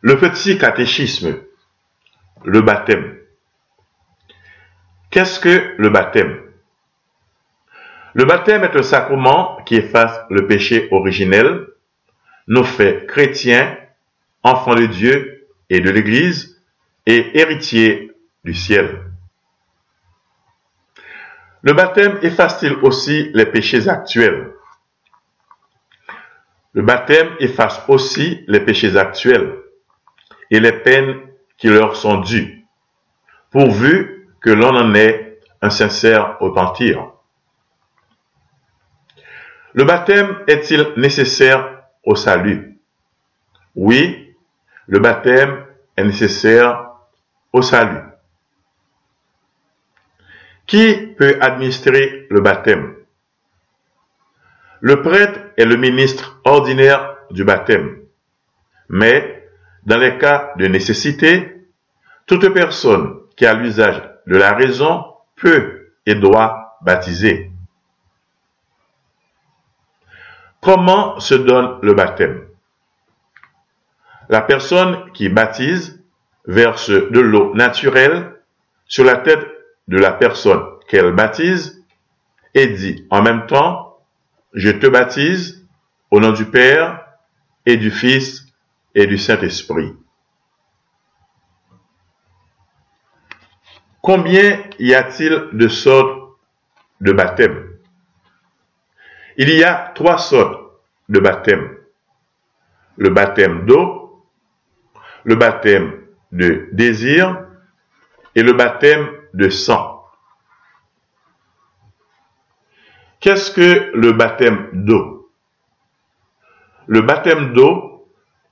Le petit catéchisme. Le baptême. Qu'est-ce que le baptême? Le baptême est un sacrement qui efface le péché originel, nous fait chrétiens, enfants de Dieu et de l'Église, et héritiers du ciel. Le baptême efface-t-il aussi les péchés actuels? Le baptême efface aussi les péchés actuels et les peines qui leur sont dues, pourvu que l'on en ait un sincère repentir. Le baptême est-il nécessaire au salut? Oui, le baptême est nécessaire au salut. Qui peut administrer le baptême? Le prêtre est le ministre ordinaire du baptême. Mais, dans les cas de nécessité, toute personne qui a l'usage de la raison peut et doit baptiser. Comment se donne le baptême? La personne qui baptise verse de l'eau naturelle sur la tête de la personne qu'elle baptise et dit en même temps, je te baptise au nom du Père et du Fils et du Saint-Esprit. Combien y a-t-il de sortes de baptême Il y a trois sortes de baptême. Le baptême d'eau, le baptême de désir et le baptême de sang. Qu'est-ce que le baptême d'eau? Le baptême d'eau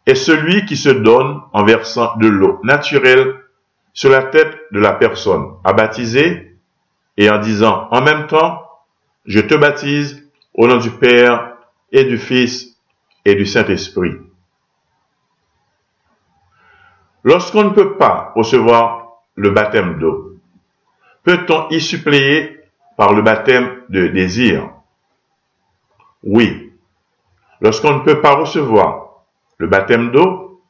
est celui qui se donne en versant de l'eau naturelle sur la tête de la personne à baptiser et en disant en même temps, je te baptise au nom du Père et du Fils et du Saint-Esprit. Lorsqu'on ne peut pas recevoir le baptême d'eau, Peut-on y suppléer par le baptême de désir? Oui. Lorsqu'on ne peut pas recevoir le baptême d'eau,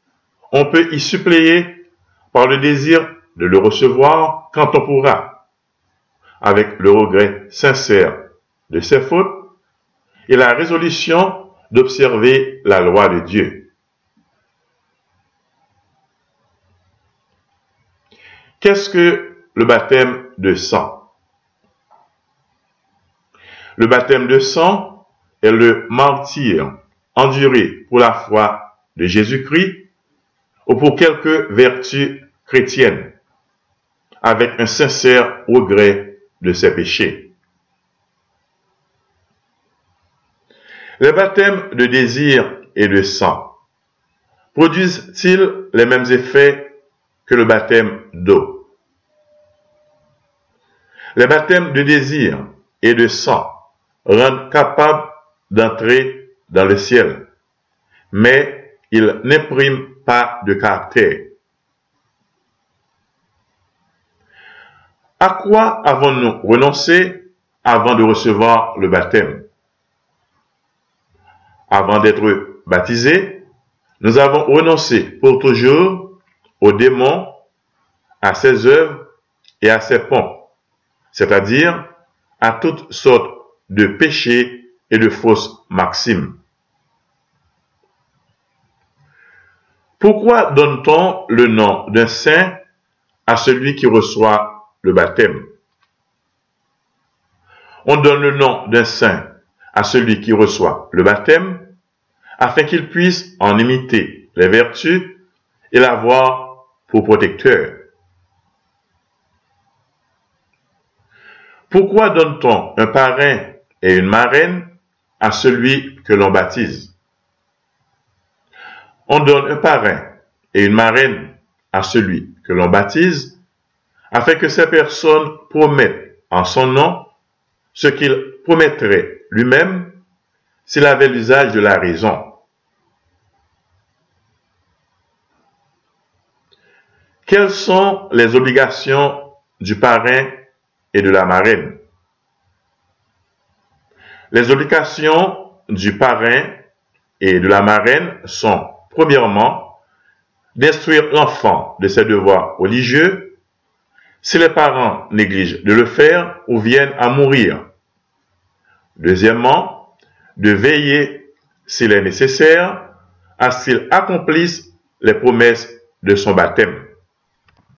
on peut y suppléer par le désir de le recevoir quand on pourra, avec le regret sincère de ses fautes et la résolution d'observer la loi de Dieu. Qu'est-ce que le baptême de sang? Le baptême de sang est le martyr enduré pour la foi de Jésus-Christ ou pour quelque vertu chrétienne, avec un sincère regret de ses péchés. Le baptême de désir et de sang produisent-ils les mêmes effets que le baptême d'eau? Les baptêmes de désir et de sang rendent capable d'entrer dans le ciel, mais ils n'impriment pas de caractère. À quoi avons-nous renoncé avant de recevoir le baptême? Avant d'être baptisés, nous avons renoncé pour toujours aux démons, à ses œuvres et à ses ponts c'est-à-dire à toutes sortes de péchés et de fausses maximes. Pourquoi donne-t-on le nom d'un saint à celui qui reçoit le baptême? On donne le nom d'un saint à celui qui reçoit le baptême afin qu'il puisse en imiter les vertus et l'avoir pour protecteur. Pourquoi donne-t-on un parrain et une marraine à celui que l'on baptise? On donne un parrain et une marraine à celui que l'on baptise afin que ces personnes promettent en son nom ce qu'il promettrait lui-même s'il avait l'usage de la raison. Quelles sont les obligations du parrain et de la marraine? Les obligations du parrain et de la marraine sont, premièrement, d'instruire l'enfant de ses devoirs religieux si les parents négligent de le faire ou viennent à mourir. Deuxièmement, de veiller, s'il est nécessaire, à ce qu'il accomplisse les promesses de son baptême.